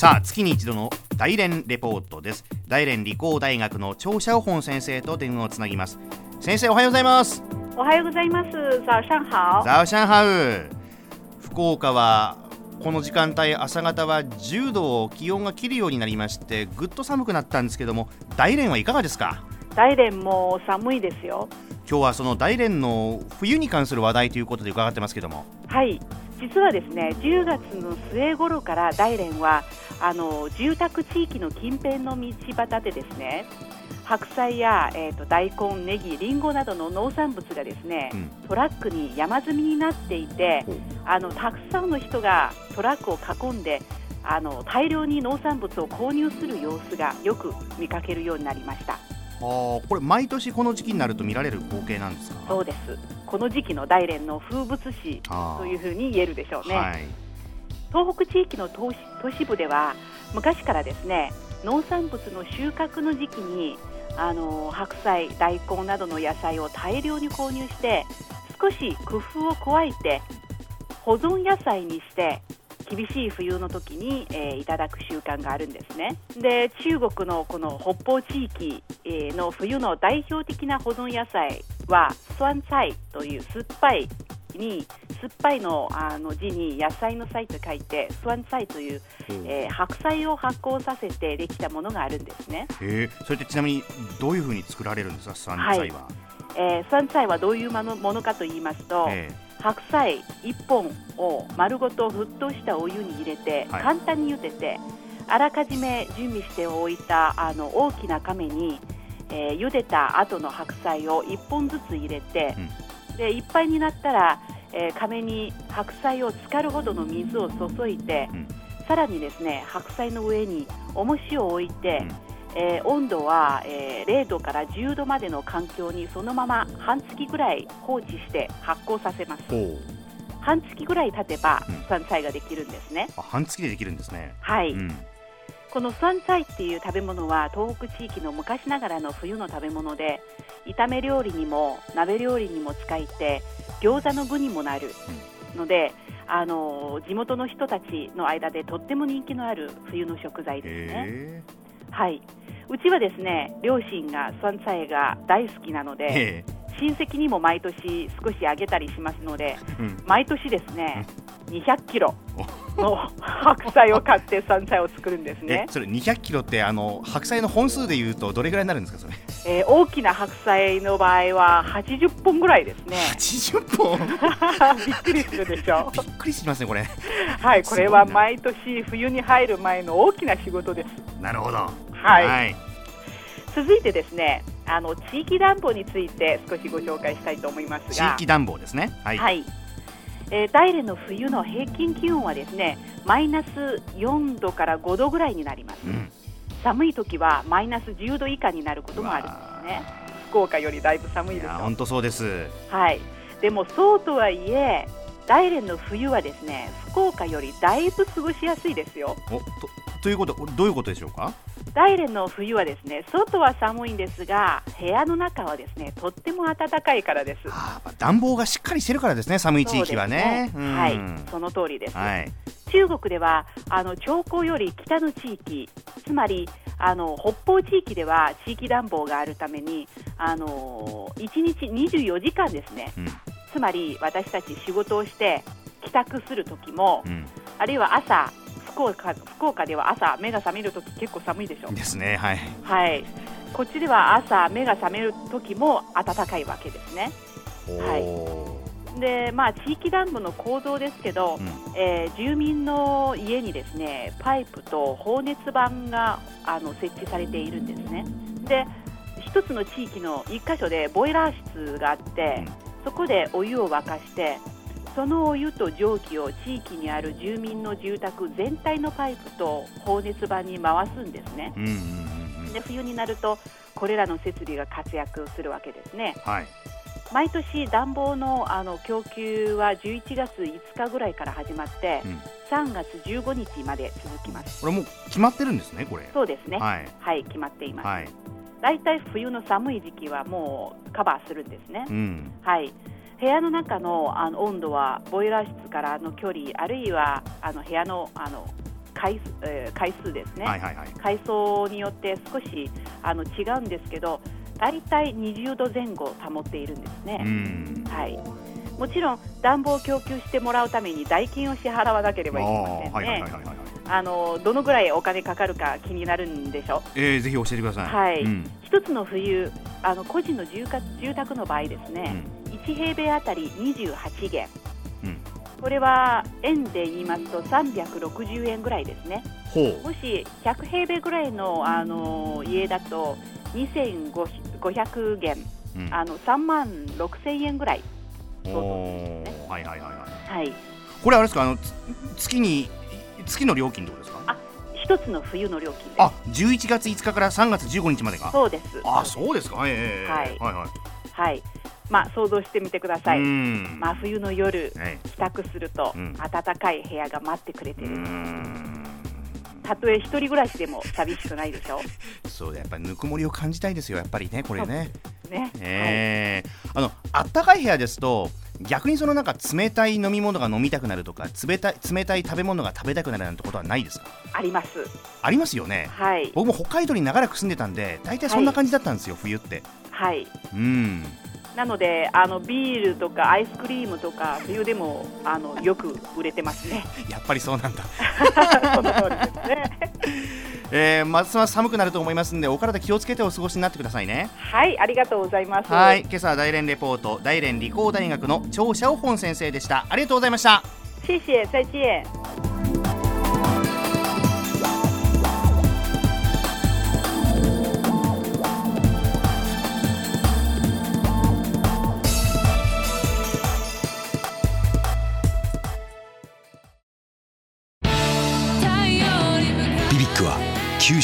さあ月に一度の大連レポートです。大連理工大学の張小本先生と電話をつなぎます。先生おはようございます。おはようございます。早上好ザオ。シャンハウ。福岡はこの時間帯朝方は10度を気温が切るようになりましてぐっと寒くなったんですけども大連はいかがですか？大連も寒いですよ。今日はその大連の冬に関する話題ということで伺ってますけども。はい実はですね10月の末頃から大連はあの住宅地域の近辺の道端でですね白菜や、えーと、大根、ネギ、リンゴなどの農産物がですね、うん、トラックに山積みになっていてあのたくさんの人がトラックを囲んであの大量に農産物を購入する様子がよく見かけるようになりました。あこれ毎年この時期になると見られる光景なんですか？そうです。この時期の大連の風物詩というふうに言えるでしょうね、はい、東北地域の都市部では昔からですね農産物の収穫の時期にあの白菜、大根などの野菜を大量に購入して少し工夫を加えて保存野菜にして厳しい冬の時に、えー、いただく習慣があるんですね。で中国のこの北方地域、えー、の冬の代表的な保存野菜は酸菜という酸っぱいに酸っぱいのあの字に野菜の菜と書いて酸菜という、うん、えー、白菜を発酵させてできたものがあるんですね。えー、それってちなみにどういうふうに作られるんですか酸菜は、はい、えー、酸菜はどういうものものかと言いますと、えー、白菜1本を丸ごと沸騰したお湯に入れて、はい、簡単に茹でてあらかじめ準備しておいたあの大きな亀に、えー、茹でた後の白菜を1本ずつ入れて、うん、でいっぱいになったら、えー、亀に白菜を浸かるほどの水を注いで、うん、さらにですね白菜の上に重しを置いて、うんえー、温度は、えー、0度から10度までの環境にそのまま半月ぐらい放置して発酵させます。半月ぐらい経てば酸菜ができるんですね、うん、半月でできるんですね。はい、うん、この酸菜っていう食べ物は東北地域の昔ながらの冬の食べ物で炒め料理にも鍋料理にも使えて餃子の具にもなるので、うん、あの地元の人たちの間でとっても人気のある冬の食材ですね。はい、うちはですね両親が酸菜が大好きなので、親戚にも毎年少しあげたりしますので、うん、毎年ですね、200キロの白菜を買って山菜を作るんですね。それ200キロってあの白菜の本数でいうとどれぐらいになるんですかそれ？えー、大きな白菜の場合は80本ぐらいですね。80本？びっくりするでしょ。びっくりしますねこれ。はい、これは毎年冬に入る前の大きな仕事です。なるほど。はい、はい、続いてですねあの地域暖房について少しご紹介したいと思いますが地域暖房ですねはい、はい、えー、大連の冬の平均気温はですねマイナス4度から5度ぐらいになります、うん、寒い時はマイナス10度以下になることもあるんですね。福岡よりだいぶ寒いです本当そうです。はい。でもそうとはいえ大連の冬はですね福岡よりだいぶ過ごしやすいですよ。おとということどういうことでしょうか？大連の冬はですね外は寒いんですが部屋の中はですねとっても暖かいからです。あ暖房がしっかりしてるからですね寒い地域はね。ねはいその通りです。はい、中国ではあの長江より北の地域つまりあの北方地域では地域暖房があるためにあの1日24時間ですね、うん、つまり私たち仕事をして帰宅する時も、うん、あるいは朝福岡福岡では朝目が覚めるとき結構寒いでしょ。ですねはい、はい、こっちでは朝目が覚める時も暖かいわけですね。はい。でまあ地域暖房の構造ですけど、うん、えー、住民の家にですねパイプと放熱板があの設置されているんですね。で一つの地域の一箇所でボイラー室があって、うん、そこでお湯を沸かしてそのお湯と蒸気を地域にある住民の住宅全体のパイプと放熱板に回すんですね。で冬になるとこれらの設備が活躍するわけですね。はい、毎年暖房のあの供給は11月5日ぐらいから始まって、うん、3月15日まで続きます。これもう決まってるんですね、これ。そうですね。はい、はい、決まっています。はい、だいたい冬の寒い時期はもうカバーするんですね。うん、はい。部屋の中のあの温度はボイラー室からの距離あるいはあの部屋のあの回,、えー、回数ですね、はいはいはい、階層によって少しあの違うんですけど大体20度前後保っているんですね。はい、もちろん暖房を供給してもらうために代金を支払わなければいけませんね。あのどのぐらいお金かかるか気になるんでしょう？えー、ぜひ教えてください。はい。うん、一つの冬あの個人の住住宅の場合ですね、うん、1平米あたり28元。うん、これは円で言いますと360円ぐらいですね。もし100平米ぐらいのあの家だと2500元、うん、あの3万6000円ぐらい相当ですね。はいはいはいはい。はい。これあれですか？あの月に月の料金ってことですか？あ、一つの冬の料金あ、11月5日から3月15日までか。そうです。あ、そうですか。はい、えー、はい、はいはいはい。まあ想像してみてください。真冬の夜、帰宅すると、暖かい部屋が待ってくれてる。たとえ一人暮らしでも寂しくないでしょ？そうやっぱりぬくもりを感じたいですよやっぱりねこれねね、えー、はい、あのあったかい部屋ですと逆にそのなんか冷たい飲み物が飲みたくなるとか冷たい冷たい食べ物が食べたくなるなんてことはないですか？あります。ありますよね。はい。僕も北海道に長らく住んでたんで大体そんな感じだったんですよ、はい、冬って。はい。うん。なのであのビールとかアイスクリームとか冬でもあのよく売れてますね。やっぱりそうなんだ。その通りですね えー、ますます寒くなると思いますのでお体気をつけてお過ごしになってくださいね。はいありがとうございます。はい今朝は大連レポート大連理工大学の張シャオホン先生でした。ありがとうございました。谢谢再见